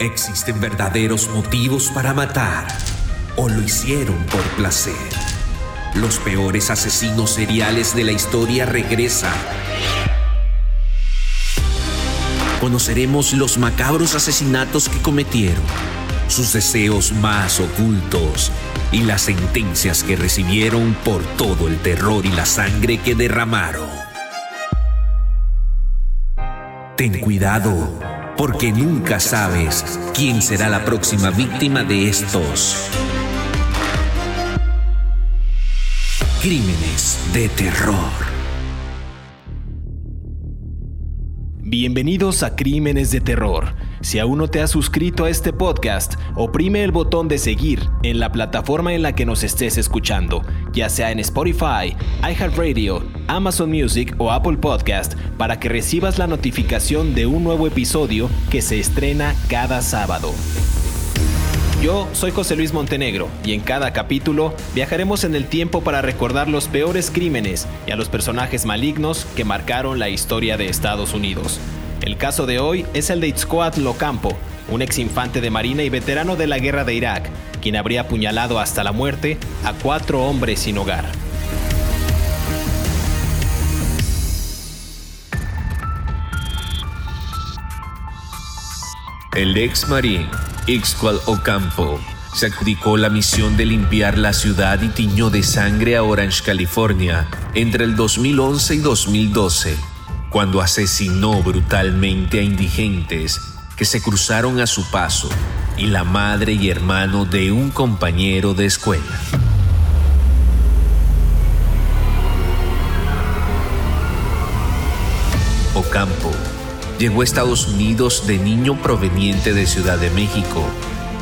¿Existen verdaderos motivos para matar o lo hicieron por placer? Los peores asesinos seriales de la historia regresan. Conoceremos los macabros asesinatos que cometieron, sus deseos más ocultos y las sentencias que recibieron por todo el terror y la sangre que derramaron. Ten cuidado, porque nunca sabes quién será la próxima víctima de estos crímenes de terror. Bienvenidos a Crímenes de Terror. Si aún no te has suscrito a este podcast, oprime el botón de seguir en la plataforma en la que nos estés escuchando, ya sea en Spotify, iHeartRadio, Amazon Music o Apple Podcast, para que recibas la notificación de un nuevo episodio que se estrena cada sábado. Yo soy José Luis Montenegro y en cada capítulo viajaremos en el tiempo para recordar los peores crímenes y a los personajes malignos que marcaron la historia de Estados Unidos. El caso de hoy es el de Itzcoatl Ocampo, un ex infante de marina y veterano de la guerra de Irak, quien habría apuñalado hasta la muerte a cuatro hombres sin hogar. El ex marín Ixcual Ocampo se adjudicó la misión de limpiar la ciudad y tiñó de sangre a Orange, California, entre el 2011 y 2012, cuando asesinó brutalmente a indigentes que se cruzaron a su paso y la madre y hermano de un compañero de escuela. Ocampo llegó a Estados Unidos de niño proveniente de Ciudad de México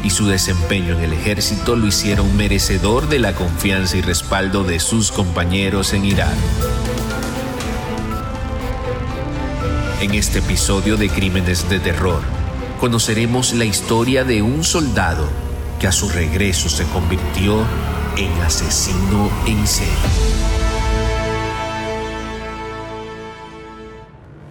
y su desempeño en el ejército lo hicieron merecedor de la confianza y respaldo de sus compañeros en Irak. En este episodio de Crímenes de Terror, conoceremos la historia de un soldado que a su regreso se convirtió en asesino en serie.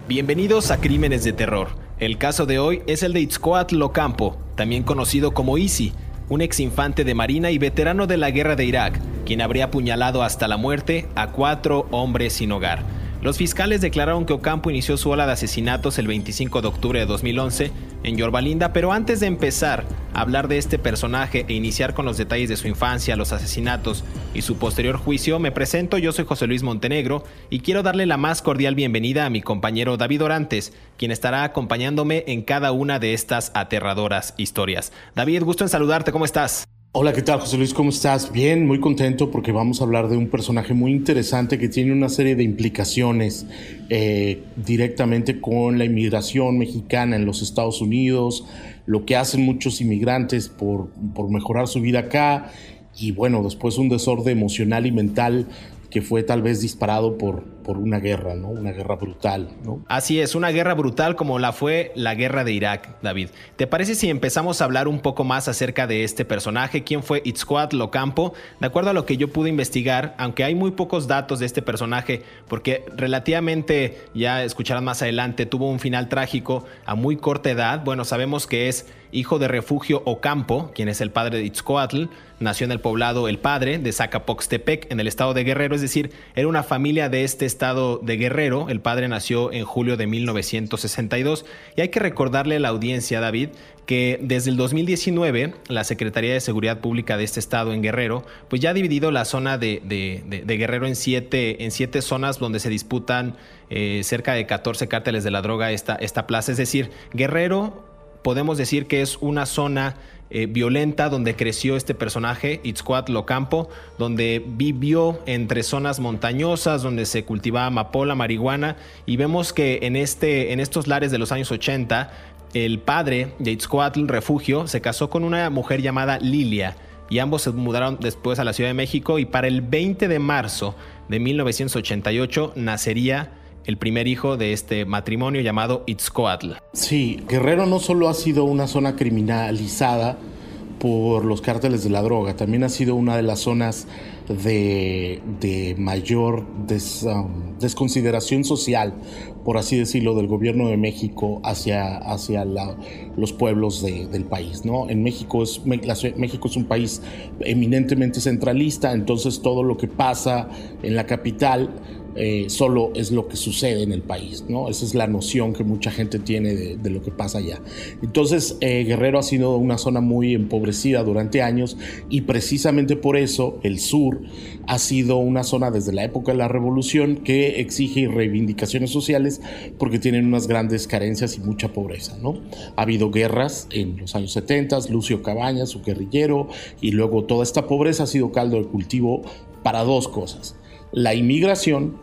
Bienvenidos a Crímenes de Terror. El caso de hoy es el de Itzcoatl Ocampo, también conocido como Easy, un ex infante de marina y veterano de la guerra de Irak, quien habría apuñalado hasta la muerte a cuatro hombres sin hogar. Los fiscales declararon que Ocampo inició su ola de asesinatos el 25 de octubre de 2011 en Yorbalinda, pero antes de empezar a hablar de este personaje e iniciar con los detalles de su infancia, los asesinatos y su posterior juicio, me presento, yo soy José Luis Montenegro y quiero darle la más cordial bienvenida a mi compañero David Orantes, quien estará acompañándome en cada una de estas aterradoras historias. David, gusto en saludarte, ¿cómo estás? Hola, ¿qué tal José Luis? ¿Cómo estás? Bien, muy contento porque vamos a hablar de un personaje muy interesante que tiene una serie de implicaciones eh, directamente con la inmigración mexicana en los Estados Unidos, lo que hacen muchos inmigrantes por, por mejorar su vida acá y bueno, después un desorden emocional y mental que fue tal vez disparado por, por una guerra, ¿no? Una guerra brutal. Así es, una guerra brutal como la fue la guerra de Irak, David. ¿Te parece si empezamos a hablar un poco más acerca de este personaje? ¿Quién fue Itzcoatl Locampo? De acuerdo a lo que yo pude investigar, aunque hay muy pocos datos de este personaje, porque relativamente, ya escucharán más adelante, tuvo un final trágico a muy corta edad. Bueno, sabemos que es hijo de Refugio Ocampo, quien es el padre de Itzcoatl, nació en el poblado El Padre de Zacapoxtepec, en el estado de Guerrero, es decir, era una familia de este estado de Guerrero. El padre nació en julio de 1962 y hay que recordarle a la audiencia, David, que desde el 2019 la Secretaría de Seguridad Pública de este estado en Guerrero, pues ya ha dividido la zona de, Guerrero en siete, en siete zonas donde se disputan eh, cerca de 14 cárteles de la droga esta, esta plaza. Es decir, Guerrero podemos decir que es una zona eh, violenta donde creció este personaje, Itzcoatl Locampo, donde vivió entre zonas montañosas, donde se cultivaba amapola, marihuana, y vemos que en, este, en estos lares de los años 80, el padre de Itzcoatl, Refugio, se casó con una mujer llamada Lilia, y ambos se mudaron después a la Ciudad de México, y para el 20 de marzo de 1988 nacería el primer hijo de este matrimonio llamado Itzcoatl. Sí, Guerrero no solo ha sido una zona criminalizada por los cárteles de la droga, también ha sido una de las zonas de, mayor um, desconsideración social, por así decirlo, del gobierno de México hacia, hacia los pueblos del país. ¿no? En México es, México es un país eminentemente centralista, entonces todo lo que pasa en la capital eh, solo es lo que sucede en el país, ¿no? Esa es la noción que mucha gente tiene de, lo que pasa allá. Entonces, eh, Guerrero ha sido una zona muy empobrecida durante años y precisamente por eso el sur ha sido una zona desde la época de la revolución que exige reivindicaciones sociales porque tienen unas grandes carencias y mucha pobreza, ¿no? Ha habido guerras en los años 70, Lucio Cabañas, su guerrillero, y luego toda esta pobreza ha sido caldo de cultivo para dos cosas la inmigración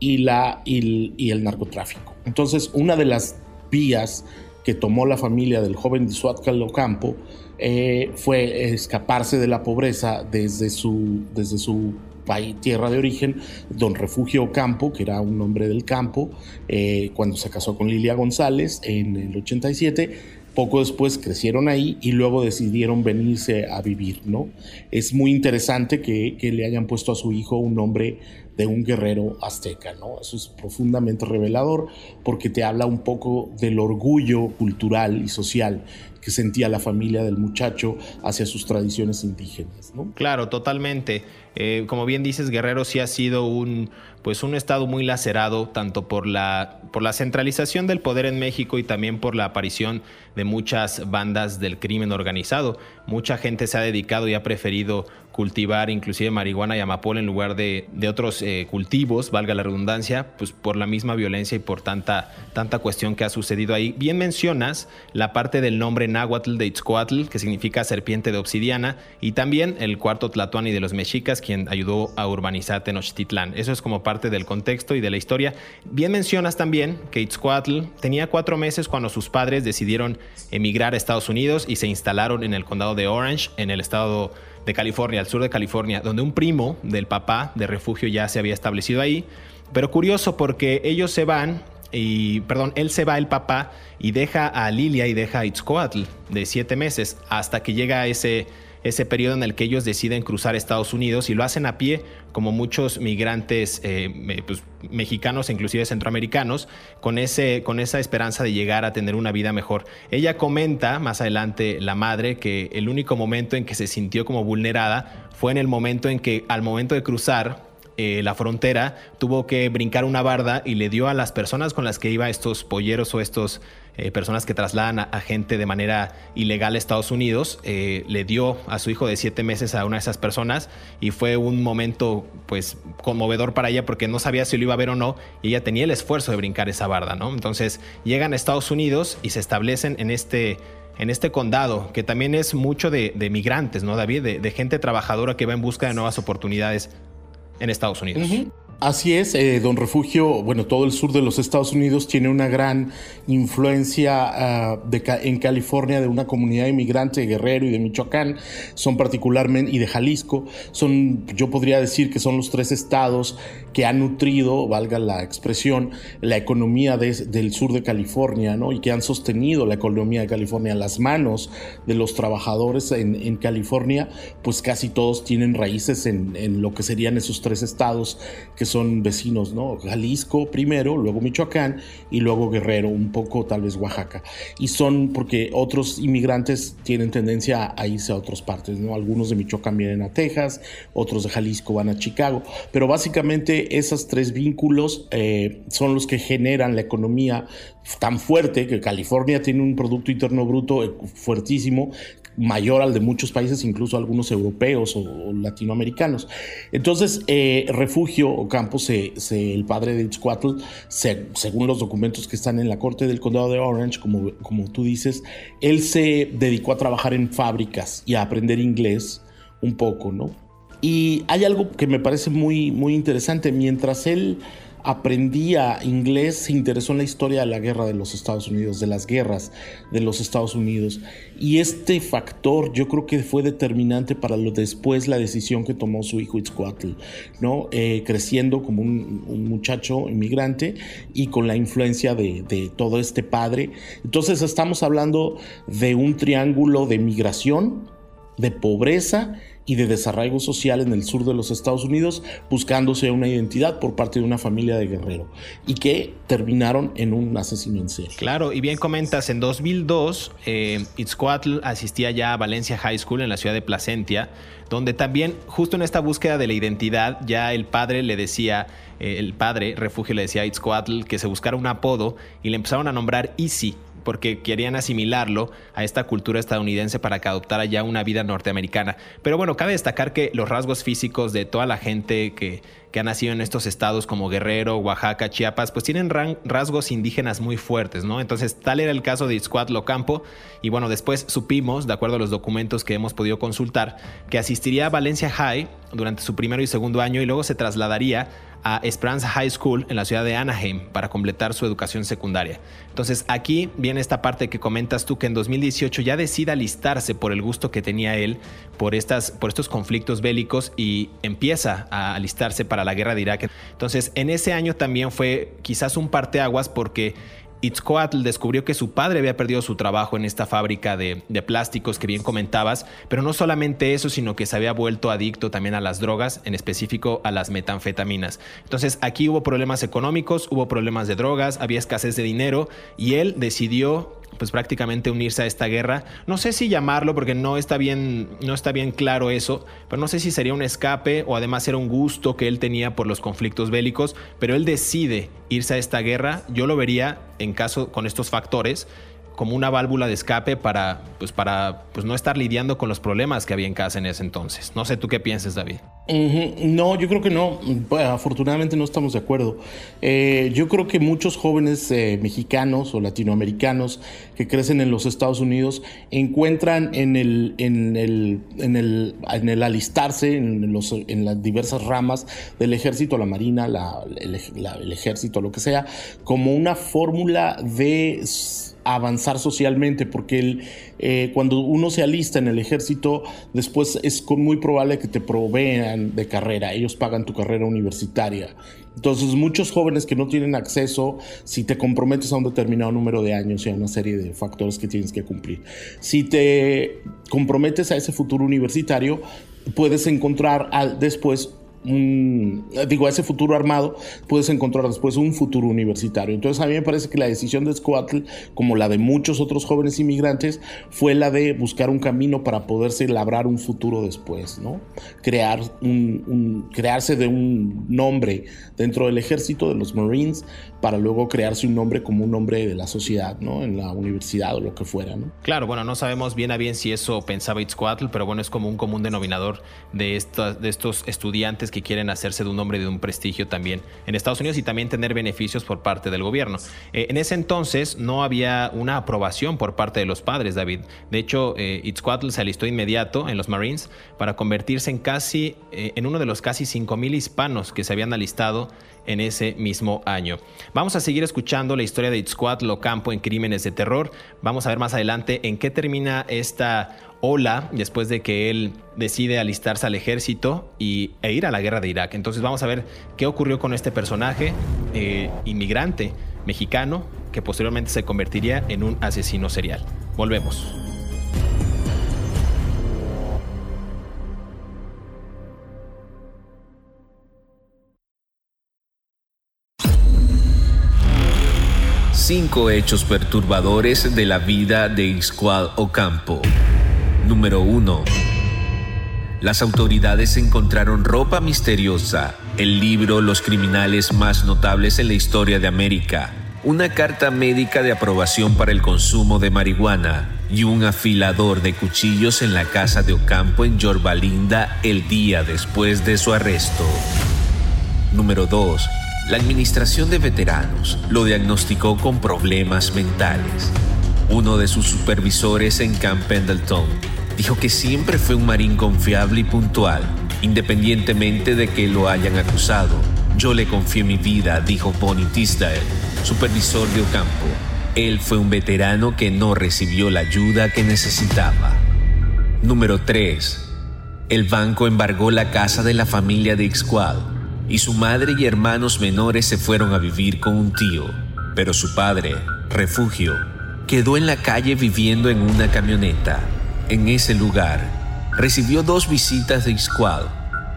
y, la, y, el narcotráfico. Entonces, una de las vías que tomó la familia del joven de Ocampo eh, fue escaparse de la pobreza desde su, desde su país, tierra de origen, don Refugio Ocampo, que era un hombre del campo, eh, cuando se casó con Lilia González en el 87 poco después crecieron ahí y luego decidieron venirse a vivir, ¿no? Es muy interesante que, le hayan puesto a su hijo un nombre de un guerrero azteca, ¿no? Eso es profundamente revelador porque te habla un poco del orgullo cultural y social que sentía la familia del muchacho hacia sus tradiciones indígenas. ¿no? Claro, totalmente. Eh, como bien dices, Guerrero sí ha sido un, pues un estado muy lacerado, tanto por la, por la centralización del poder en México y también por la aparición de muchas bandas del crimen organizado. Mucha gente se ha dedicado y ha preferido cultivar inclusive marihuana y amapola en lugar de, otros eh, cultivos, valga la redundancia, pues por la misma violencia y por tanta, tanta cuestión que ha sucedido ahí. Bien mencionas la parte del nombre náhuatl de Itzcoatl, que significa serpiente de obsidiana, y también el cuarto tlatoani de los mexicas, quien ayudó a urbanizar Tenochtitlán. Eso es como parte del contexto y de la historia. Bien mencionas también que Itzcoatl tenía cuatro meses cuando sus padres decidieron emigrar a Estados Unidos y se instalaron en el condado de Orange, en el estado de California, al sur de California, donde un primo del papá de refugio ya se había establecido ahí. Pero curioso porque ellos se van y, perdón, él se va, el papá, y deja a Lilia y deja a Itzcoatl de siete meses hasta que llega ese ese periodo en el que ellos deciden cruzar Estados Unidos y lo hacen a pie, como muchos migrantes eh, pues, mexicanos, inclusive centroamericanos, con, ese, con esa esperanza de llegar a tener una vida mejor. Ella comenta más adelante, la madre, que el único momento en que se sintió como vulnerada fue en el momento en que al momento de cruzar eh, la frontera, tuvo que brincar una barda y le dio a las personas con las que iba, estos polleros o estos eh, personas que trasladan a, gente de manera ilegal a Estados Unidos, eh, le dio a su hijo de siete meses a una de esas personas y fue un momento pues conmovedor para ella porque no sabía si lo iba a ver o no y ella tenía el esfuerzo de brincar esa barda, ¿no? Entonces llegan a Estados Unidos y se establecen en este en este condado, que también es mucho de, migrantes, ¿no, David? De, gente trabajadora que va en busca de nuevas oportunidades en Estados Unidos. Así es, eh, Don Refugio, bueno, todo el sur de los Estados Unidos tiene una gran influencia ah, en California de una comunidad inmigrante de Guerrero y de Michoacán, son particularmente, y de Jalisco, son, yo podría decir que son los tres estados que han nutrido, valga la expresión, la economía del sur de California, ¿no? Y que han sostenido la economía de California, las manos de los trabajadores en, California, pues casi todos tienen raíces en, en lo que serían esos tres estados que son vecinos, ¿no? Jalisco primero, luego Michoacán y luego Guerrero, un poco tal vez Oaxaca. Y son porque otros inmigrantes tienen tendencia a irse a otras partes, ¿no? Algunos de Michoacán vienen a Texas, otros de Jalisco van a Chicago, pero básicamente esos tres vínculos eh, son los que generan la economía tan fuerte que California tiene un Producto Interno Bruto fuertísimo mayor al de muchos países, incluso algunos europeos o, latinoamericanos. Entonces, eh, Refugio Ocampo, se, el padre de Itzcuatl, según los documentos que están en la corte del condado de Orange, como, como tú dices, él se dedicó a trabajar en fábricas y a aprender inglés un poco, ¿no? Y hay algo que me parece muy, muy interesante. Mientras él aprendía inglés, se interesó en la historia de la guerra de los Estados Unidos, de las guerras de los Estados Unidos. Y este factor yo creo que fue determinante para lo después la decisión que tomó su hijo Itzcoatl, ¿no? Eh, creciendo como un, muchacho inmigrante y con la influencia de, de todo este padre. Entonces estamos hablando de un triángulo de migración, de pobreza y de desarraigo social en el sur de los Estados Unidos, buscándose una identidad por parte de una familia de guerrero y que terminaron en un asesino en serie. Claro, y bien comentas, en 2002 eh, Itzcoatl asistía ya a Valencia High School en la ciudad de Placentia, donde también justo en esta búsqueda de la identidad ya el padre le decía, eh, el padre refugio le decía a Itzcoatl que se buscara un apodo y le empezaron a nombrar Easy porque querían asimilarlo a esta cultura estadounidense para que adoptara ya una vida norteamericana. Pero bueno, cabe destacar que los rasgos físicos de toda la gente que, que ha nacido en estos estados como Guerrero, Oaxaca, Chiapas, pues tienen rasgos indígenas muy fuertes, ¿no? Entonces, tal era el caso de Itzcuatl Ocampo, y bueno, después supimos, de acuerdo a los documentos que hemos podido consultar, que asistiría a Valencia High durante su primero y segundo año y luego se trasladaría a Esperanza High School en la ciudad de Anaheim para completar su educación secundaria. Entonces aquí viene esta parte que comentas tú que en 2018 ya decide alistarse por el gusto que tenía él por, estas, por estos conflictos bélicos y empieza a alistarse para la guerra de Irak. Entonces en ese año también fue quizás un parteaguas porque Itzcoatl descubrió que su padre había perdido su trabajo en esta fábrica de, plásticos que bien comentabas, pero no solamente eso, sino que se había vuelto adicto también a las drogas, en específico a las metanfetaminas. Entonces aquí hubo problemas económicos, hubo problemas de drogas, había escasez de dinero y él decidió pues prácticamente unirse a esta guerra. No sé si llamarlo porque no está bien, no está bien claro eso, pero no sé si sería un escape o además era un gusto que él tenía por los conflictos bélicos, pero él decide irse a esta guerra. Yo lo vería en caso con estos factores como una válvula de escape para, pues para pues no estar lidiando con los problemas que había en casa en ese entonces. No sé tú qué piensas, David. No, yo creo que no. afortunadamente no estamos de acuerdo. Eh, yo creo que muchos jóvenes eh, mexicanos o latinoamericanos que crecen en los Estados Unidos encuentran en el, en el, en el, en el alistarse en, los, en las diversas ramas del ejército, la marina, el ejército, lo que sea, como una fórmula de avanzar socialmente, porque eh, cuando uno se alista en el ejército, después es muy probable que te provean de carrera, ellos pagan tu carrera universitaria. Entonces, muchos jóvenes que no tienen acceso, si te comprometes a un determinado número de años y a una serie de factores que tienes que cumplir, si te comprometes a ese futuro universitario, puedes encontrar después digo, a ese futuro armado, puedes encontrar después un futuro universitario. Entonces a mí me parece que la decisión de Scoatl, como la de muchos otros jóvenes inmigrantes, fue la de buscar un camino para poderse labrar un futuro después, ¿no? Crear un, crearse de un nombre dentro del ejército, de los Marines, para luego crearse un nombre como un nombre de la sociedad, ¿no? En la universidad o lo que fuera, ¿no? Claro, bueno, no sabemos bien a bien si eso pensaba Itzcoatl, pero bueno, es como un común denominador de, de estos estudiantes que quieren hacerse de un nombre de un prestigio también en Estados Unidos y también tener beneficios por parte del gobierno. Eh, en ese entonces no había una aprobación por parte de los padres, David. De hecho, eh, Itzcoatl se alistó inmediato en los Marines para convertirse en casi eh, en uno de los casi 5000 hispanos que se habían alistado en ese mismo año. Vamos a seguir escuchando la historia de Itzcoatl Ocampo en Crímenes de Terror. Vamos a ver más adelante en qué termina esta Hola, después de que él decide alistarse al ejército y, e ir a la guerra de Irak. Entonces vamos a ver qué ocurrió con este personaje eh, inmigrante mexicano que posteriormente se convertiría en un asesino serial. Volvemos. Cinco hechos perturbadores de la vida de Iscual Ocampo. Número 1. Las autoridades encontraron ropa misteriosa, el libro Los criminales más notables en la historia de América, una carta médica de aprobación para el consumo de marihuana y un afilador de cuchillos en la casa de Ocampo en Yorbalinda el día después de su arresto. Número 2. La Administración de Veteranos lo diagnosticó con problemas mentales. Uno de sus supervisores en Camp Pendleton dijo que siempre fue un marín confiable y puntual, independientemente de que lo hayan acusado. Yo le confié mi vida, dijo Bonnie Tisdale, supervisor de Ocampo. Él fue un veterano que no recibió la ayuda que necesitaba. Número 3. El banco embargó la casa de la familia de Ixcual y su madre y hermanos menores se fueron a vivir con un tío, pero su padre, refugio, quedó en la calle viviendo en una camioneta. En ese lugar, recibió dos visitas de Isqual.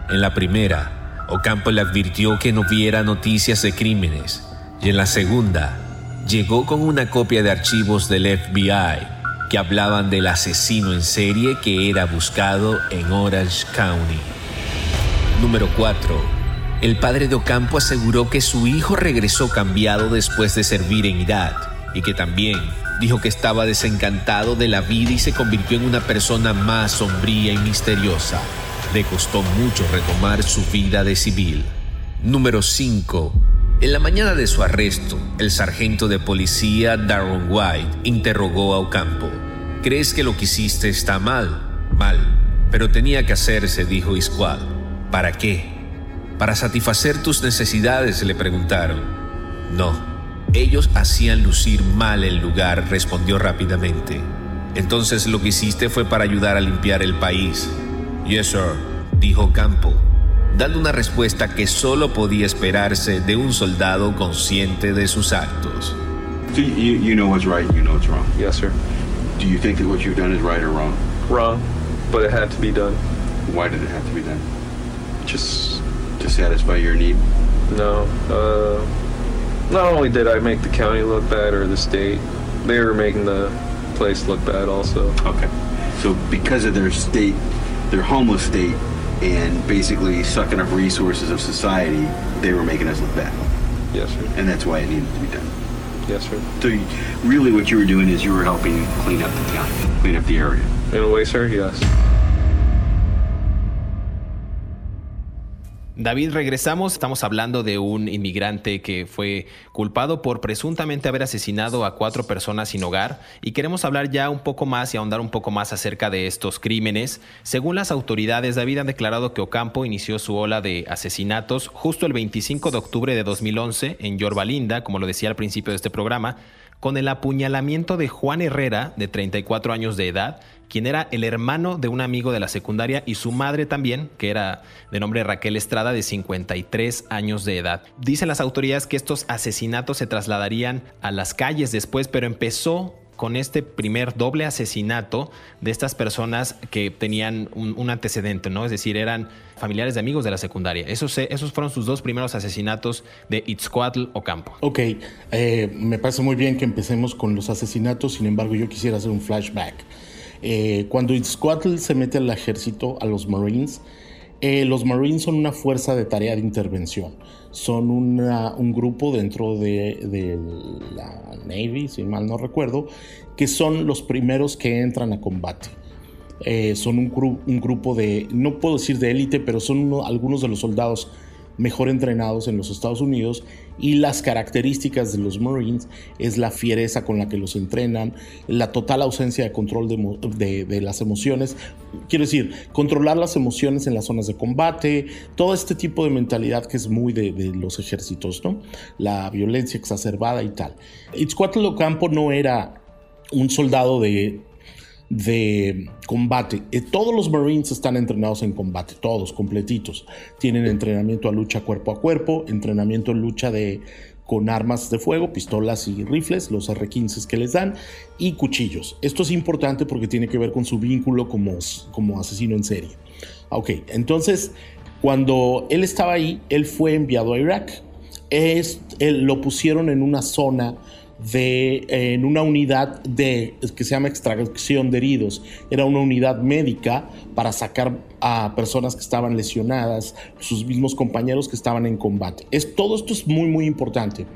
En la primera, Ocampo le advirtió que no viera noticias de crímenes, y en la segunda, llegó con una copia de archivos del FBI que hablaban del asesino en serie que era buscado en Orange County. Número 4. El padre de Ocampo aseguró que su hijo regresó cambiado después de servir en Irak y que también dijo que estaba desencantado de la vida y se convirtió en una persona más sombría y misteriosa. Le costó mucho retomar su vida de civil. Número 5. En la mañana de su arresto, el sargento de policía Darren White interrogó a Ocampo. ¿Crees que lo que hiciste está mal? Mal. Pero tenía que hacerse, dijo Isquad. ¿Para qué? Para satisfacer tus necesidades, le preguntaron. No. Ellos hacían lucir mal el lugar, respondió rápidamente. Entonces lo que hiciste fue para ayudar a limpiar el país. Yes, sir, dijo Campo dando una respuesta que solo podía esperarse de un soldado consciente de sus actos. Do you, you know what's right, you know what's wrong. Yes, sir. Do you think that what you've done is right or wrong? Wrong, but it had to be done. Why did it have to be done? Just To satisfy your need? no. Uh, not only did I make the county look bad or the state, they were making the place look bad also. Okay. So because of their state, their homeless state, and basically sucking up resources of society, they were making us look bad. Yes, sir. And that's why it needed to be done. Yes, sir. So you, really what you were doing is you were helping clean up the town, clean up the area. In a way, sir, yes. David, regresamos. Estamos hablando de un inmigrante que fue culpado por presuntamente haber asesinado a cuatro personas sin hogar y queremos hablar ya un poco más y ahondar un poco más acerca de estos crímenes. Según las autoridades, David han declarado que Ocampo inició su ola de asesinatos justo el 25 de octubre de 2011 en Yorba Linda, como lo decía al principio de este programa, con el apuñalamiento de Juan Herrera, de 34 años de edad, quien era el hermano de un amigo de la secundaria y su madre también, que era de nombre Raquel Estrada, de 53 años de edad. Dicen las autoridades que estos asesinatos se trasladarían a las calles después, pero empezó con este primer doble asesinato de estas personas que tenían un, antecedente, ¿no? Es decir, eran familiares de amigos de la secundaria. Esos, se- esos fueron sus dos primeros asesinatos de Itzcoatl Ocampo. Ok, eh, me parece muy bien que empecemos con los asesinatos, sin embargo yo quisiera hacer un flashback. Eh, cuando Itzcoatl se mete al ejército, a los Marines, eh, los Marines son una fuerza de tarea de intervención. Son una- un grupo dentro de, la Navy, si mal no recuerdo, que son los primeros que entran a combate. Eh, son un, un grupo de, no puedo decir de élite, pero son uno- algunos de los soldados mejor entrenados en los Estados Unidos y las características de los Marines es la fiereza con la que los entrenan, la total ausencia de control de, de- las emociones, quiero decir, controlar las emociones en las zonas de combate, todo este tipo de mentalidad que es muy de, de los ejércitos, ¿no? La violencia exacerbada y tal. Itzcoatl Ocampo no era un soldado de de combate. Eh, Todos los Marines están entrenados en combate, todos completitos. Tienen entrenamiento a lucha cuerpo a cuerpo, entrenamiento en lucha de con armas de fuego, pistolas y rifles, los R-15 que les dan, y cuchillos. Esto es importante porque tiene que ver con su vínculo como, como asesino en serie. Ok, entonces, cuando él estaba ahí, él fue enviado a Irak. Es, él- lo pusieron en una zona de, en una unidad de, que se llama extracción de heridos. Era una unidad médica para sacar a personas que estaban lesionadas, sus mismos compañeros que estaban en combate. Es, todo esto es muy, muy importante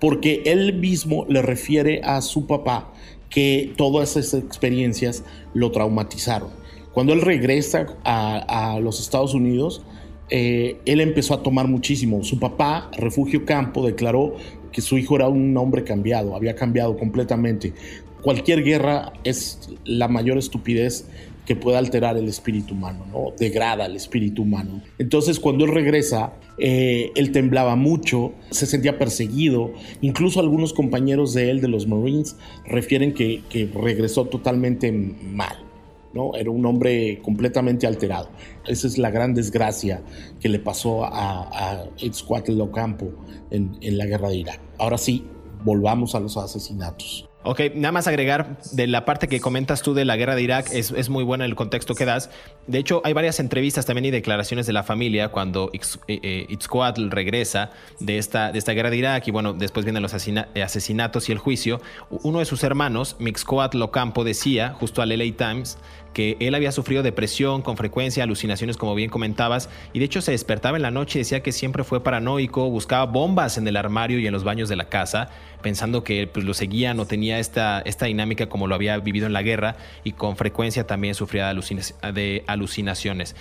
porque él mismo le refiere a su papá que todas esas experiencias lo traumatizaron. Cuando él regresa a, los Estados Unidos, eh, él empezó a tomar muchísimo. Su papá, Refugio Campo, declaró que su hijo era un hombre cambiado, había cambiado completamente. Cualquier guerra es la mayor estupidez que puede alterar el espíritu humano, ¿no? Degrada el espíritu humano. Entonces, cuando él regresa, eh, él temblaba mucho, se sentía perseguido. Incluso algunos compañeros de él, de los Marines, refieren que, que regresó totalmente mal. ¿No? Era un hombre completamente alterado. Esa es la gran desgracia que le pasó a, a Itzcoatl Ocampo en, en la guerra de Irak. Ahora sí, volvamos a los asesinatos. Ok, nada más agregar de la parte que comentas tú de la guerra de Irak, es, es muy buena el contexto que das. De hecho, hay varias entrevistas también y declaraciones de la familia cuando eh, eh, Itzcoatl regresa de esta, de esta guerra de Irak y bueno, después vienen los asesinatos y el juicio. Uno de sus hermanos, Mixcoatl Ocampo, decía, justo al LA Times, que él había sufrido depresión con frecuencia, alucinaciones como bien comentabas, y de hecho se despertaba en la noche y decía que siempre fue paranoico, buscaba bombas en el armario y en los baños de la casa, pensando que pues, lo seguía, no tenía esta, esta dinámica como lo había vivido en la guerra y con frecuencia también sufría de alucinaciones.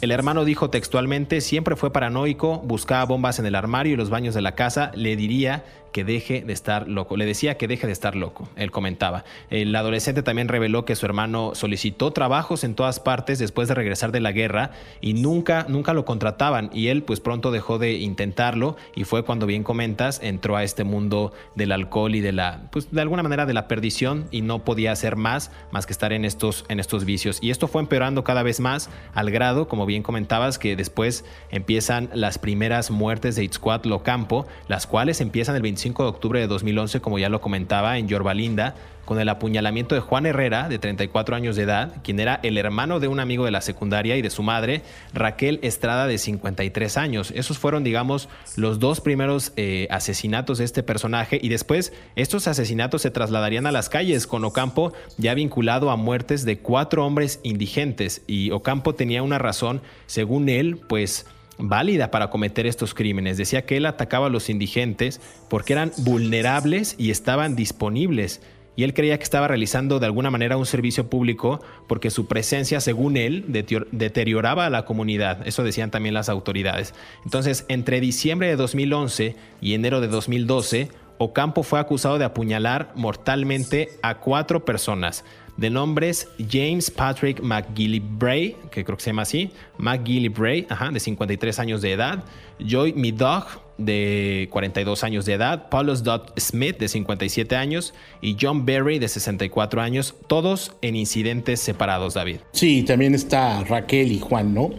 El hermano dijo textualmente, siempre fue paranoico, buscaba bombas en el armario y los baños de la casa, le diría que deje de estar loco. Le decía que deje de estar loco, él comentaba. El adolescente también reveló que su hermano solicitó trabajos en todas partes después de regresar de la guerra y nunca, nunca lo contrataban y él pues pronto dejó de intentarlo y fue cuando bien comentas entró a este mundo del alcohol y de la, pues de alguna manera de la perdición y no podía hacer más más que estar en estos, en estos vicios. Y esto fue empeorando cada vez más al grado, como bien comentabas, que después empiezan las primeras muertes de Itzcuatl Ocampo, las cuales empiezan el 25 de octubre de 2011, como ya lo comentaba, en Yorbalinda, con el apuñalamiento de Juan Herrera, de 34 años de edad, quien era el hermano de un amigo de la secundaria y de su madre, Raquel Estrada, de 53 años. Esos fueron, digamos, los dos primeros eh, asesinatos de este personaje y después estos asesinatos se trasladarían a las calles, con Ocampo ya vinculado a muertes de cuatro hombres indigentes y Ocampo tenía una razón, según él, pues válida para cometer estos crímenes. Decía que él atacaba a los indigentes porque eran vulnerables y estaban disponibles y él creía que estaba realizando de alguna manera un servicio público porque su presencia, según él, deterioraba a la comunidad. Eso decían también las autoridades. Entonces, entre diciembre de 2011 y enero de 2012, Ocampo fue acusado de apuñalar mortalmente a cuatro personas de nombres James Patrick McGillibray, que creo que se llama así, McGillibray, ajá, de 53 años de edad, Joy Midog, de 42 años de edad, Paulus Dodd Smith, de 57 años, y John Berry, de 64 años, todos en incidentes separados, David. Sí, también está Raquel y Juan, ¿no?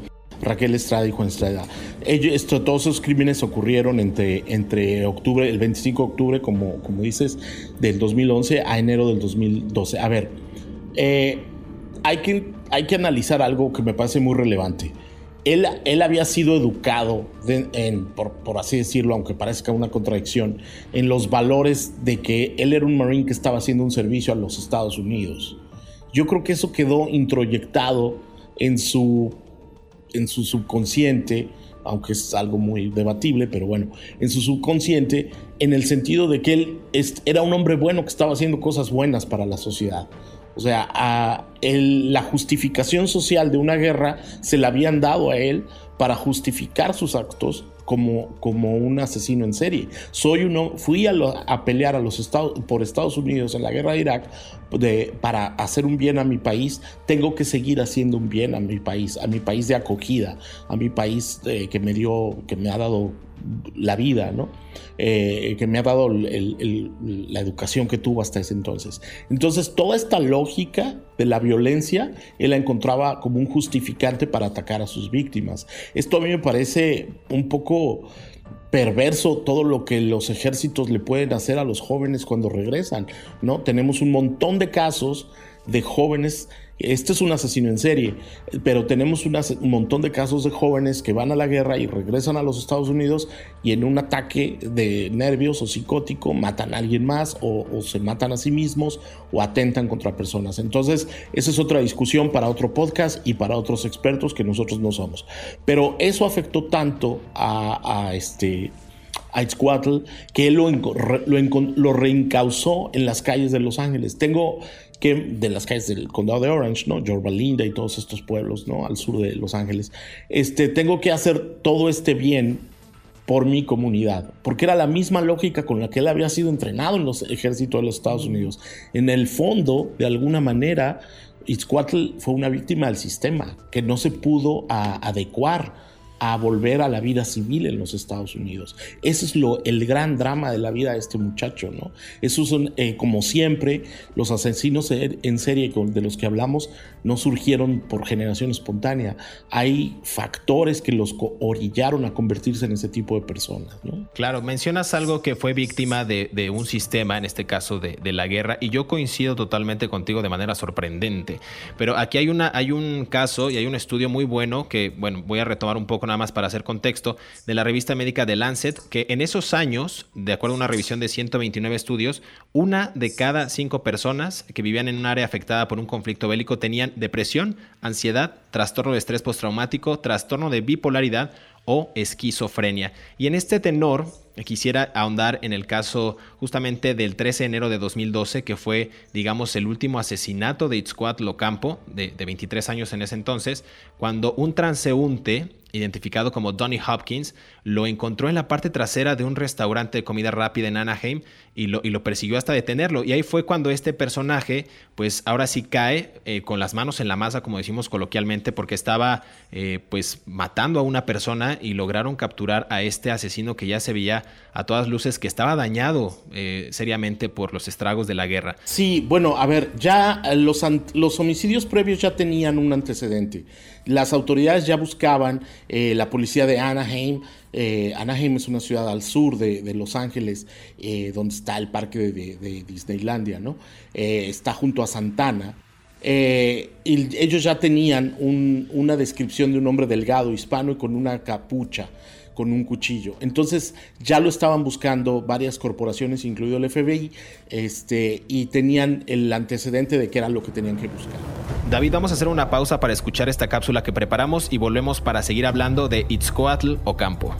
Raquel Estrada y Juan Estrada. Ellos, esto, todos esos crímenes ocurrieron entre, entre octubre, el 25 de octubre, como, como dices, del 2011 a enero del 2012. A ver, eh, hay, que, hay que analizar algo que me parece muy relevante. Él, él había sido educado, en, por, por, así decirlo, aunque parezca una contradicción, en los valores de que él era un marine que estaba haciendo un servicio a los Estados Unidos. Yo creo que eso quedó introyectado en su, en su subconsciente, aunque es algo muy debatible, pero bueno, en su subconsciente, en el sentido de que él era un hombre bueno que estaba haciendo cosas buenas para la sociedad. O sea, a la justificación social de una guerra se la habían dado a él para justificar sus actos como, como un asesino en serie. Soy uno, fui a, pelear a los Estados, por Estados Unidos en la guerra de Irak para hacer un bien a mi país. Tengo que seguir haciendo un bien a mi país, a mi país de acogida, a mi país eh, que me dio, que me ha dado la vida, ¿no? Eh, que me ha dado la educación que tuvo hasta ese entonces. Entonces, toda esta lógica de la violencia, él la encontraba como un justificante para atacar a sus víctimas. Esto a mí me parece un poco perverso todo lo que los ejércitos le pueden hacer a los jóvenes cuando regresan, ¿no? Tenemos un montón de casos de jóvenes este es un asesino en serie, pero tenemos un montón de casos de jóvenes que van a la guerra y regresan a los Estados Unidos y en un ataque de nervios o psicótico matan a alguien más o, se matan a sí mismos o atentan contra personas. Entonces, esa es otra discusión para otro podcast y para otros expertos que nosotros no somos. Pero eso afectó tanto a, a este a que él lo, lo, lo reencausó en las calles de Los Ángeles. Tengo que de las calles del condado de Orange, ¿no? Yorba Linda y todos estos pueblos, ¿no? Al sur de Los Ángeles. Este, tengo que hacer todo este bien por mi comunidad, porque era la misma lógica con la que él había sido entrenado en los ejércitos de los Estados Unidos. En el fondo, de alguna manera, Itzcuatl fue una víctima del sistema que no se pudo adecuar a volver a la vida civil en los Estados Unidos. Ese es lo, el gran drama de la vida de este muchacho, ¿no? Esos son, eh, como siempre, los asesinos en serie de los que hablamos no surgieron por generación espontánea. Hay factores que los orillaron a convertirse en ese tipo de personas, ¿no? Claro, mencionas algo que fue víctima de, un sistema, en este caso de, de, la guerra, y yo coincido totalmente contigo de manera sorprendente. Pero aquí hay, hay un caso y hay un estudio muy bueno que, bueno, voy a retomar un poco nada más para hacer contexto, de la revista médica The Lancet, que en esos años, de acuerdo a una revisión de 129 estudios, una de cada cinco personas que vivían en un área afectada por un conflicto bélico tenían depresión, ansiedad, trastorno de estrés postraumático, trastorno de bipolaridad o esquizofrenia. Y en este tenor, quisiera ahondar en el caso justamente del 13 de enero de 2012, que fue, digamos, el último asesinato de Itzcoat Locampo, de, de 23 años en ese entonces, cuando un transeúnte identificado como Donny Hopkins, lo encontró en la parte trasera de un restaurante de comida rápida en Anaheim y lo, y lo persiguió hasta detenerlo. Y ahí fue cuando este personaje, pues ahora sí cae eh, con las manos en la masa, como decimos coloquialmente, porque estaba eh, pues matando a una persona y lograron capturar a este asesino que ya se veía a todas luces que estaba dañado eh, seriamente por los estragos de la guerra. Sí, bueno, a ver, ya los, los homicidios previos ya tenían un antecedente. Las autoridades ya buscaban, la policía de Anaheim, eh, Anaheim es una ciudad al sur de, Los Ángeles, eh, donde está el parque de, Disneylandia, ¿no? Eh, está junto a Santana. y ellos ya tenían una descripción de un hombre delgado, hispano y con una capucha con un cuchillo. Entonces ya lo estaban buscando varias corporaciones, incluido el FBI, este, y tenían el antecedente de que era lo que tenían que buscar. David, vamos a hacer una pausa para escuchar esta cápsula que preparamos y volvemos para seguir hablando de Itzcoatl Ocampo.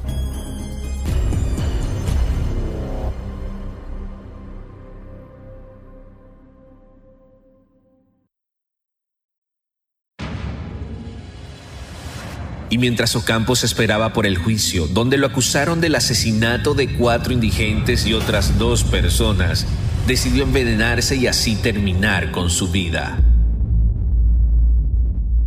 Y mientras Ocampo se esperaba por el juicio, donde lo acusaron del asesinato de cuatro indigentes y otras dos personas, decidió envenenarse y así terminar con su vida.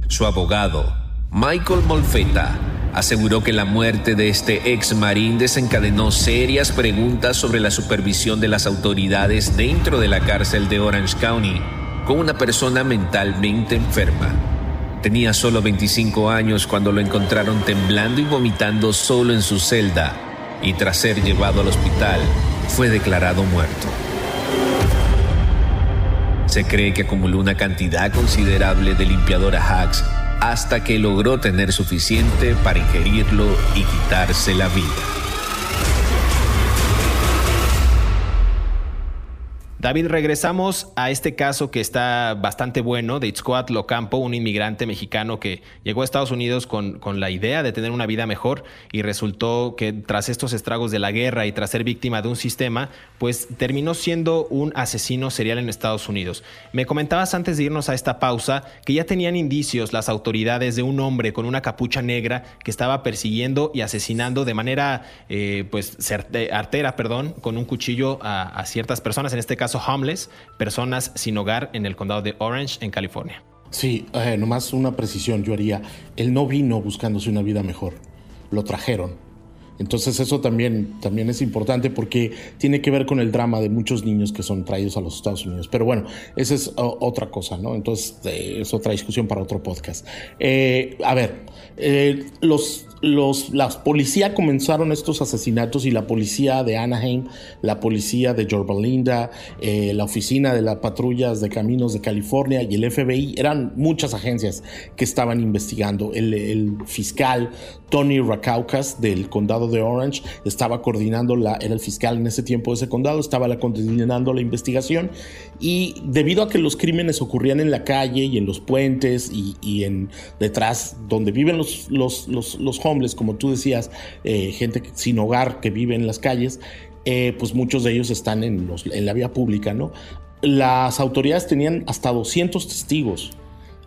Su abogado, Michael Molfetta, aseguró que la muerte de este ex marín desencadenó serias preguntas sobre la supervisión de las autoridades dentro de la cárcel de Orange County con una persona mentalmente enferma. Tenía solo 25 años cuando lo encontraron temblando y vomitando solo en su celda y tras ser llevado al hospital fue declarado muerto. Se cree que acumuló una cantidad considerable de limpiador a hacks hasta que logró tener suficiente para ingerirlo y quitarse la vida. David, regresamos a este caso que está bastante bueno de Itzcoat Locampo, un inmigrante mexicano que llegó a Estados Unidos con, con, la idea de tener una vida mejor y resultó que tras estos estragos de la guerra y tras ser víctima de un sistema, pues terminó siendo un asesino serial en Estados Unidos. Me comentabas antes de irnos a esta pausa que ya tenían indicios las autoridades de un hombre con una capucha negra que estaba persiguiendo y asesinando de manera eh, pues artera, perdón, con un cuchillo a ciertas personas, en este caso homeless, personas sin hogar en el condado de Orange, en California. Sí, eh, nomás una precisión yo haría. Él no vino buscándose una vida mejor, lo trajeron. Entonces eso también, también es importante porque tiene que ver con el drama de muchos niños que son traídos a los Estados Unidos. Pero bueno, esa es otra cosa, ¿no? Entonces eh, es otra discusión para otro podcast. Eh, a ver, los los, la policía comenzaron estos asesinatos y la policía de Anaheim, la policía de Yorba Linda, eh, la oficina de las patrullas de caminos de California y el FBI, eran muchas agencias que estaban investigando. El, el fiscal Tony Rakaukas del condado de Orange estaba coordinando la, era el fiscal en ese tiempo de ese condado, estaba la, coordinando la investigación y debido a que los crímenes ocurrían en la calle y en los puentes y, y en detrás donde viven los, los, los, los como tú decías, eh, gente sin hogar que vive en las calles, eh, pues muchos de ellos están en, la vía pública, ¿no? Las autoridades tenían hasta 200 testigos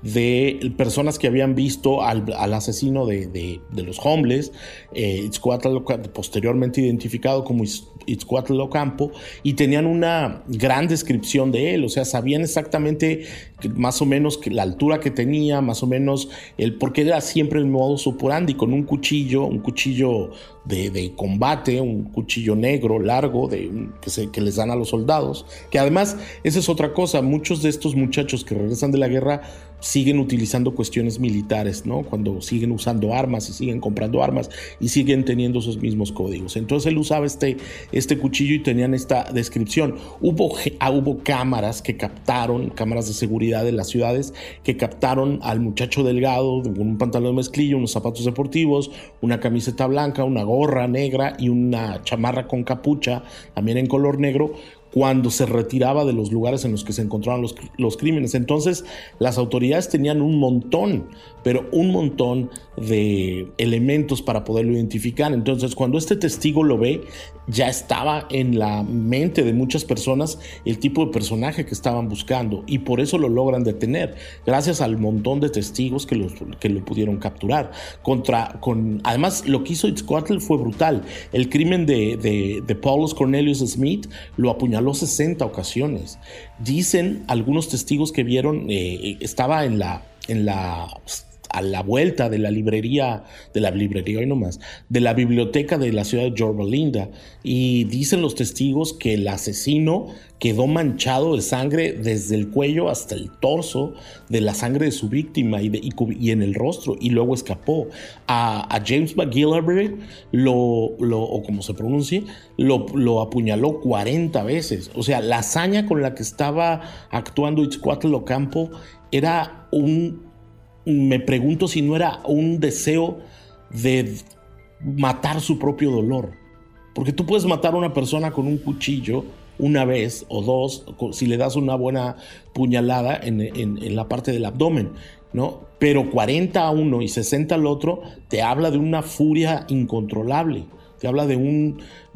de personas que habían visto al, asesino de, los homeless, eh, posteriormente identificado como Itzcuatl Ocampo, y tenían una gran descripción de él, o sea, sabían exactamente más o menos la altura que tenía, más o menos el porque era siempre el modo operandi, con un cuchillo, un cuchillo de, combate, un cuchillo negro largo de, que, que les dan a los soldados, que además, esa es otra cosa, muchos de estos muchachos que regresan de la guerra siguen utilizando cuestiones militares, ¿no? Cuando siguen usando armas y siguen comprando armas y siguen teniendo esos mismos códigos. Entonces él usaba este, este cuchillo y tenían esta descripción. Hubo, ah, hubo cámaras que captaron, cámaras de seguridad de las ciudades, que captaron al muchacho delgado con un pantalón de mezclilla, unos zapatos deportivos, una camiseta blanca, una gorra negra y una chamarra con capucha, también en color negro, cuando se retiraba de los lugares en los que se encontraban los, los, crímenes. Entonces, las autoridades tenían un montón, pero un montón de elementos para poderlo identificar. Entonces, cuando este testigo lo ve, ya estaba en la mente de muchas personas el tipo de personaje que estaban buscando y por eso lo logran detener, gracias al montón de testigos que, los, que lo pudieron capturar. Contra, con, además, lo que hizo Itzcoatl fue brutal. El crimen de, de, de Paulus Cornelius Smith lo apuñaló 60 ocasiones. Dicen algunos testigos que vieron, eh, estaba en la, en la a la vuelta de la librería, de la librería hoy nomás, de la biblioteca de la ciudad de Yorba. Y dicen los testigos que el asesino quedó manchado de sangre desde el cuello hasta el torso de la sangre de su víctima y, y, en el rostro y luego escapó. A, James McGillivray, lo, lo, o como se pronuncie, lo, lo, apuñaló 40 veces. O sea, la hazaña con la que estaba actuando Itzcuatl Ocampo era un me pregunto si no era un deseo de matar su propio dolor. Porque tú puedes matar a una persona con un cuchillo una vez o dos, si le das una buena puñalada en, la parte del abdomen, ¿no? Pero 40 a uno y 60 al otro te habla de una furia incontrolable, te habla de,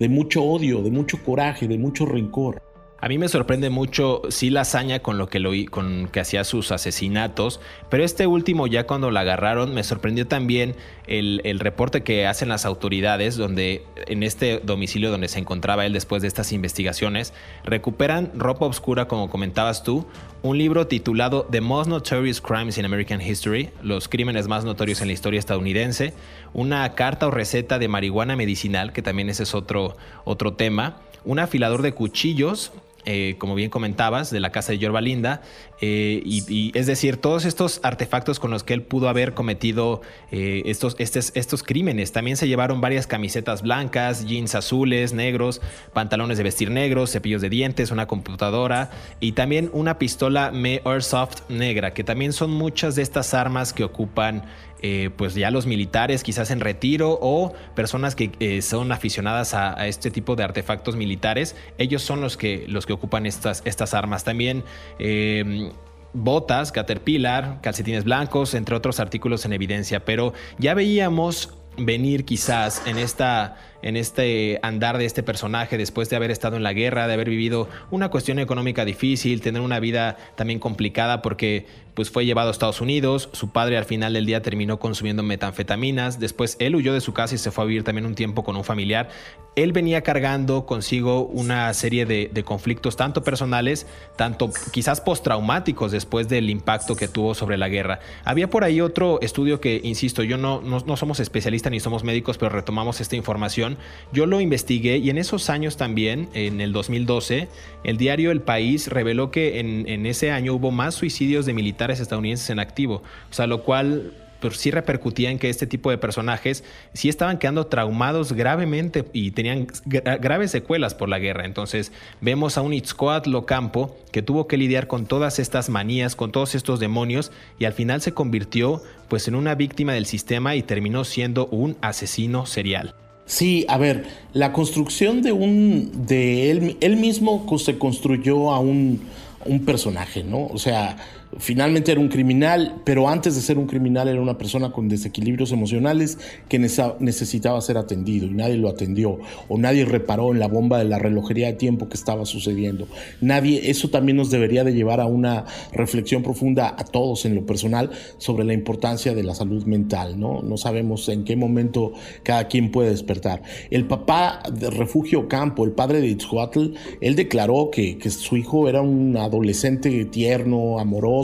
mucho odio, de mucho coraje, de mucho rencor. A mí me sorprende mucho, sí, la hazaña con lo que, lo, con que hacía sus asesinatos, pero este último, ya cuando la agarraron, me sorprendió también el, reporte que hacen las autoridades, donde en este domicilio donde se encontraba él después de estas investigaciones, recuperan ropa oscura, como comentabas tú, un libro titulado The Most Notorious Crimes in American History, los crímenes más notorios en la historia estadounidense, una carta o receta de marihuana medicinal, que también ese es otro, otro tema, un afilador de cuchillos, eh, como bien comentabas, de la casa de Yorba Linda. Eh, y, es decir, todos estos artefactos con los que él pudo haber cometido eh, estos, estos crímenes. También se llevaron varias camisetas blancas, jeans azules, negros, pantalones de vestir negros, cepillos de dientes, una computadora y también una pistola Me Airsoft negra, que también son muchas de estas armas que ocupan eh, pues ya los militares quizás en retiro o personas que eh, son aficionadas a, este tipo de artefactos militares, ellos son los que, los que ocupan estas, estas armas. También eh, botas, caterpillar, calcetines blancos, entre otros artículos en evidencia, pero ya veíamos venir quizás en esta en este andar de este personaje después de haber estado en la guerra, de haber vivido una cuestión económica difícil, tener una vida también complicada porque pues fue llevado a Estados Unidos, su padre al final del día terminó consumiendo metanfetaminas, después él huyó de su casa y se fue a vivir también un tiempo con un familiar. Él venía cargando consigo una serie de, conflictos tanto personales, tanto quizás postraumáticos después del impacto que tuvo sobre la guerra. Había por ahí otro estudio que, insisto, yo no, no, no somos especialistas ni somos médicos, pero retomamos esta información yo lo investigué y en esos años también, en el 2012, el diario El País reveló que en, ese año hubo más suicidios de militares estadounidenses en activo, o sea, lo cual pues, sí repercutía en que este tipo de personajes sí estaban quedando traumados gravemente y tenían graves secuelas por la guerra. Entonces vemos a un Itzcoatl Campo que tuvo que lidiar con todas estas manías, con todos estos demonios y al final se convirtió pues en una víctima del sistema y terminó siendo un asesino serial. Sí, a ver, la construcción de un. de él, él mismo se construyó a un, un personaje, ¿no? O sea, finalmente era un criminal, pero antes de ser un criminal era una persona con desequilibrios emocionales que necesitaba ser atendido y nadie lo atendió o nadie reparó en la bomba de la relojería de tiempo que estaba sucediendo. Nadie, eso también nos debería de llevar a una reflexión profunda a todos en lo personal sobre la importancia de la salud mental, ¿no? No sabemos en qué momento cada quien puede despertar. El papá de Refugio Campo, el padre de Itzhuatl, él declaró que, que su hijo era un adolescente tierno, amoroso,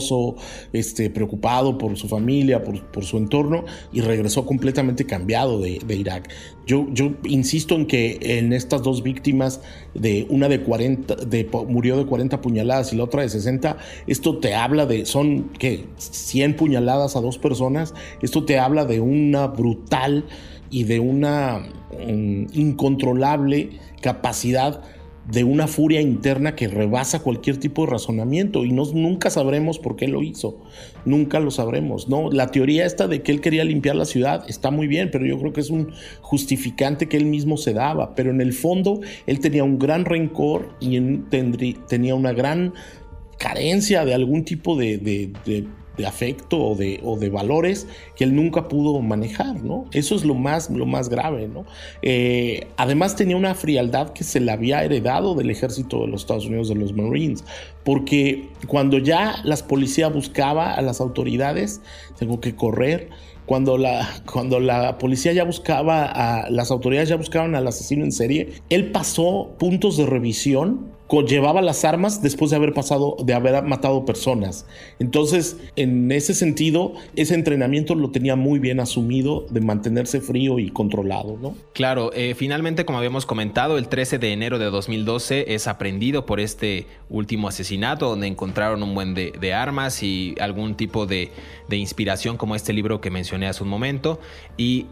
este, preocupado por su familia, por, su entorno, y regresó completamente cambiado de, Irak. Yo, yo, insisto en que en estas dos víctimas, de una de 40, de, murió de 40 puñaladas y la otra de 60, esto te habla de, son, ¿qué? 100 puñaladas a dos personas, esto te habla de una brutal y de una mm, incontrolable capacidad de una furia interna que rebasa cualquier tipo de razonamiento y nunca sabremos por qué lo hizo, nunca lo sabremos, ¿no? La teoría esta de que él quería limpiar la ciudad está muy bien, pero yo creo que es un justificante que él mismo se daba, pero en el fondo él tenía un gran rencor y tenía una gran carencia de algún tipo de afecto o de, o de valores que él nunca pudo manejar, ¿no? Eso es lo más, lo más grave, ¿no? Eh, además tenía una frialdad que se le había heredado del ejército de los Estados Unidos, de los Marines, porque cuando ya las policías buscaba a las autoridades, tengo que correr, cuando la, cuando la policía ya buscaba, a, las autoridades ya buscaban al asesino en serie, él pasó puntos de revisión llevaba las armas después de haber pasado, de haber matado personas. Entonces, en ese sentido, ese entrenamiento lo tenía muy bien asumido de mantenerse frío y controlado, ¿no? Claro, eh, finalmente, como habíamos comentado, el 13 de enero de 2012 es aprendido por este último asesinato, donde encontraron un buen de, armas y algún tipo de, de inspiración, como este libro que mencioné hace un momento. Y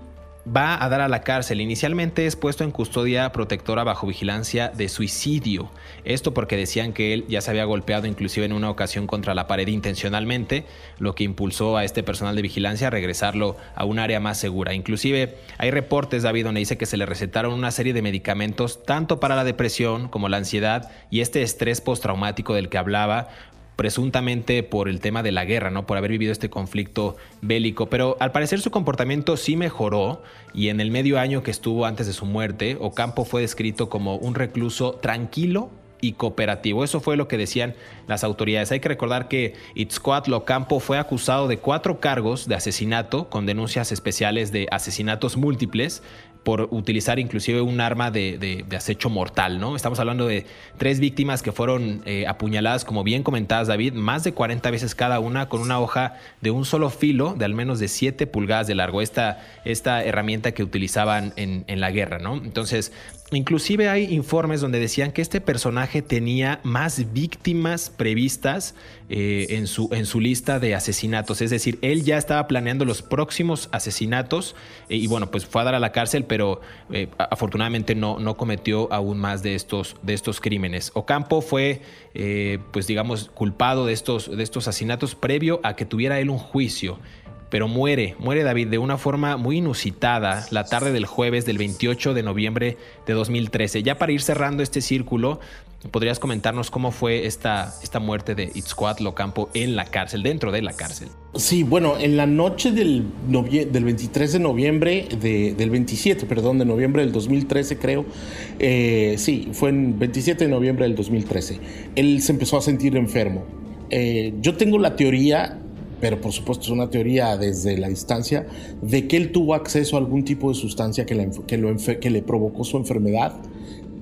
va a dar a la cárcel. Inicialmente es puesto en custodia protectora bajo vigilancia de suicidio. Esto porque decían que él ya se había golpeado inclusive en una ocasión contra la pared intencionalmente, lo que impulsó a este personal de vigilancia a regresarlo a un área más segura. Inclusive hay reportes, David, donde dice que se le recetaron una serie de medicamentos tanto para la depresión como la ansiedad y este estrés postraumático del que hablaba, presuntamente por el tema de la guerra, ¿no? Por haber vivido este conflicto bélico. Pero al parecer su comportamiento sí mejoró y en el medio año que estuvo antes de su muerte, Ocampo fue descrito como un recluso tranquilo y cooperativo. Eso fue lo que decían las autoridades. Hay que recordar que Itzcoatl Ocampo fue acusado de cuatro cargos de asesinato con denuncias especiales de asesinatos múltiples por utilizar inclusive un arma de, acecho mortal, ¿no? Estamos hablando de tres víctimas que fueron eh, apuñaladas, como bien comentadas, David, más de 40 veces cada una con una hoja de un solo filo de al menos de 7 pulgadas de largo, esta, esta herramienta que utilizaban en, en la guerra, ¿no? Entonces, Inclusive hay informes donde decían que este personaje tenía más víctimas previstas eh, en, su, en, su, lista de asesinatos. Es decir, él ya estaba planeando los próximos asesinatos eh, y bueno, pues fue a dar a la cárcel, pero eh, afortunadamente no, no, cometió aún más de estos, de estos crímenes. Ocampo fue, pues digamos, culpado de estos, de estos asesinatos previo a que tuviera él un juicio pero muere, muere David de una forma muy inusitada la tarde del jueves del 28 de noviembre de 2013. Ya para ir cerrando este círculo, ¿podrías comentarnos cómo fue esta, esta muerte de Itzcoatl Ocampo en la cárcel, dentro de la cárcel? Sí, bueno, en la noche del, del 23 de noviembre, del 27, perdón, de noviembre del 2013 creo, eh, sí, fue en 27 de noviembre del 2013, él se empezó a sentir enfermo. Eh, yo tengo la teoría pero por supuesto es una teoría desde la distancia, de que él tuvo acceso a algún tipo de sustancia que, que, le provocó su enfermedad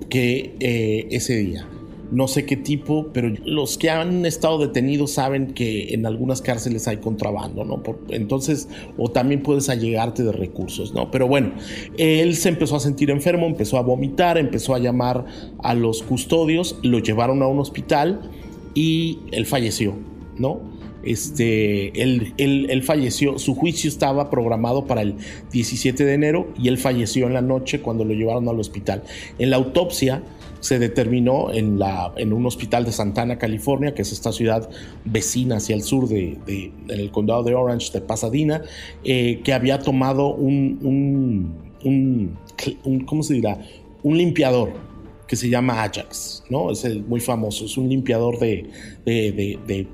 que eh, ese día. No sé qué tipo, pero los que han estado detenidos saben que en algunas cárceles hay contrabando, ¿no? entonces, o también puedes allegarte de recursos, ¿no? Pero bueno, él se empezó a sentir enfermo, empezó a vomitar, empezó a llamar a los custodios, lo llevaron a un hospital y él falleció, ¿no? Este, él, falleció, su juicio estaba programado para el 17 de enero y él falleció en la noche cuando lo llevaron al hospital. En la autopsia se determinó en, en un hospital de Santana, California, que es esta ciudad vecina hacia el sur de, el condado de Orange, de Pasadena, eh, que había tomado un, ¿cómo se dirá? Un limpiador que se llama Ajax, ¿no? Es el muy famoso, es un limpiador de, de,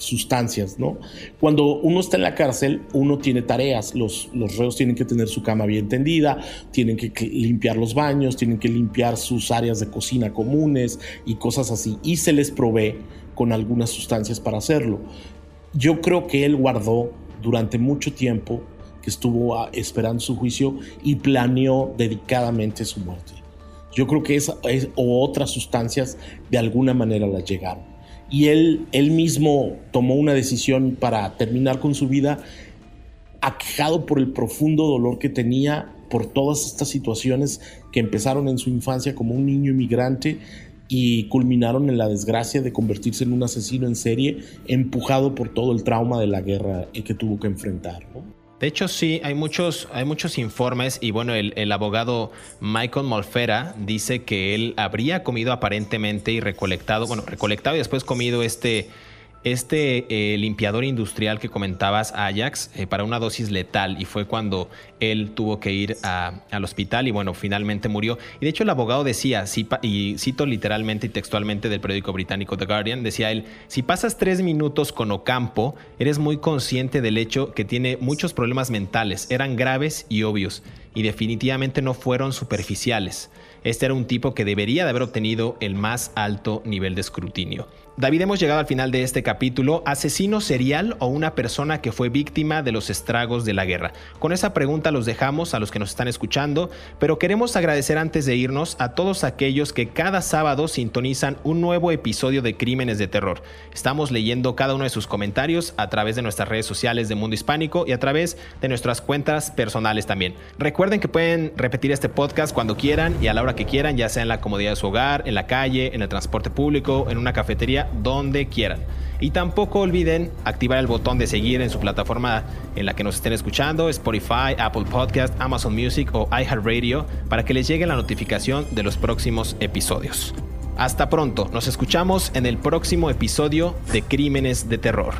sustancias, ¿no? Cuando uno está en la cárcel, uno tiene tareas, los, reos tienen que tener su cama bien tendida, tienen que limpiar los baños, tienen que limpiar sus áreas de cocina comunes y cosas así, y se les provee con algunas sustancias para hacerlo. Yo creo que él guardó durante mucho tiempo que estuvo ah, esperando su juicio y planeó dedicadamente su muerte. Yo creo que esa o otras sustancias de alguna manera las llegaron. Y él, él mismo tomó una decisión para terminar con su vida aquejado por el profundo dolor que tenía por todas estas situaciones que empezaron en su infancia como un niño inmigrante y culminaron en la desgracia de convertirse en un asesino en serie empujado por todo el trauma de la guerra que tuvo que enfrentar. De hecho, sí, hay muchos, hay muchos informes y bueno, el, el, abogado Michael Molfera dice que él habría comido aparentemente y recolectado, bueno, recolectado y después comido este este eh, limpiador industrial que comentabas, Ajax, eh, para una dosis letal y fue cuando él tuvo que ir al hospital y bueno, finalmente murió. Y de hecho el abogado decía, y cito literalmente y textualmente del periódico británico The Guardian, decía él, si pasas tres minutos con Ocampo, eres muy consciente del hecho que tiene muchos problemas mentales, eran graves y obvios, y definitivamente no fueron superficiales. Este era un tipo que debería de haber obtenido el más alto nivel de escrutinio. David, hemos llegado al final de este capítulo. ¿Asesino serial o una persona que fue víctima de los estragos de la guerra? Con esa pregunta los dejamos a los que nos están escuchando, pero queremos agradecer antes de irnos a todos aquellos que cada sábado sintonizan un nuevo episodio de Crímenes de Terror. Estamos leyendo cada uno de sus comentarios a través de nuestras redes sociales de Mundo Hispánico y a través de nuestras cuentas personales también. Recuerden que pueden repetir este podcast cuando quieran y a la hora que quieran, ya sea en la comodidad de su hogar, en la calle, en el transporte público, en una cafetería donde quieran. Y tampoco olviden activar el botón de seguir en su plataforma en la que nos estén escuchando, Spotify, Apple Podcast, Amazon Music o iHeartRadio, para que les llegue la notificación de los próximos episodios. Hasta pronto, nos escuchamos en el próximo episodio de Crímenes de Terror.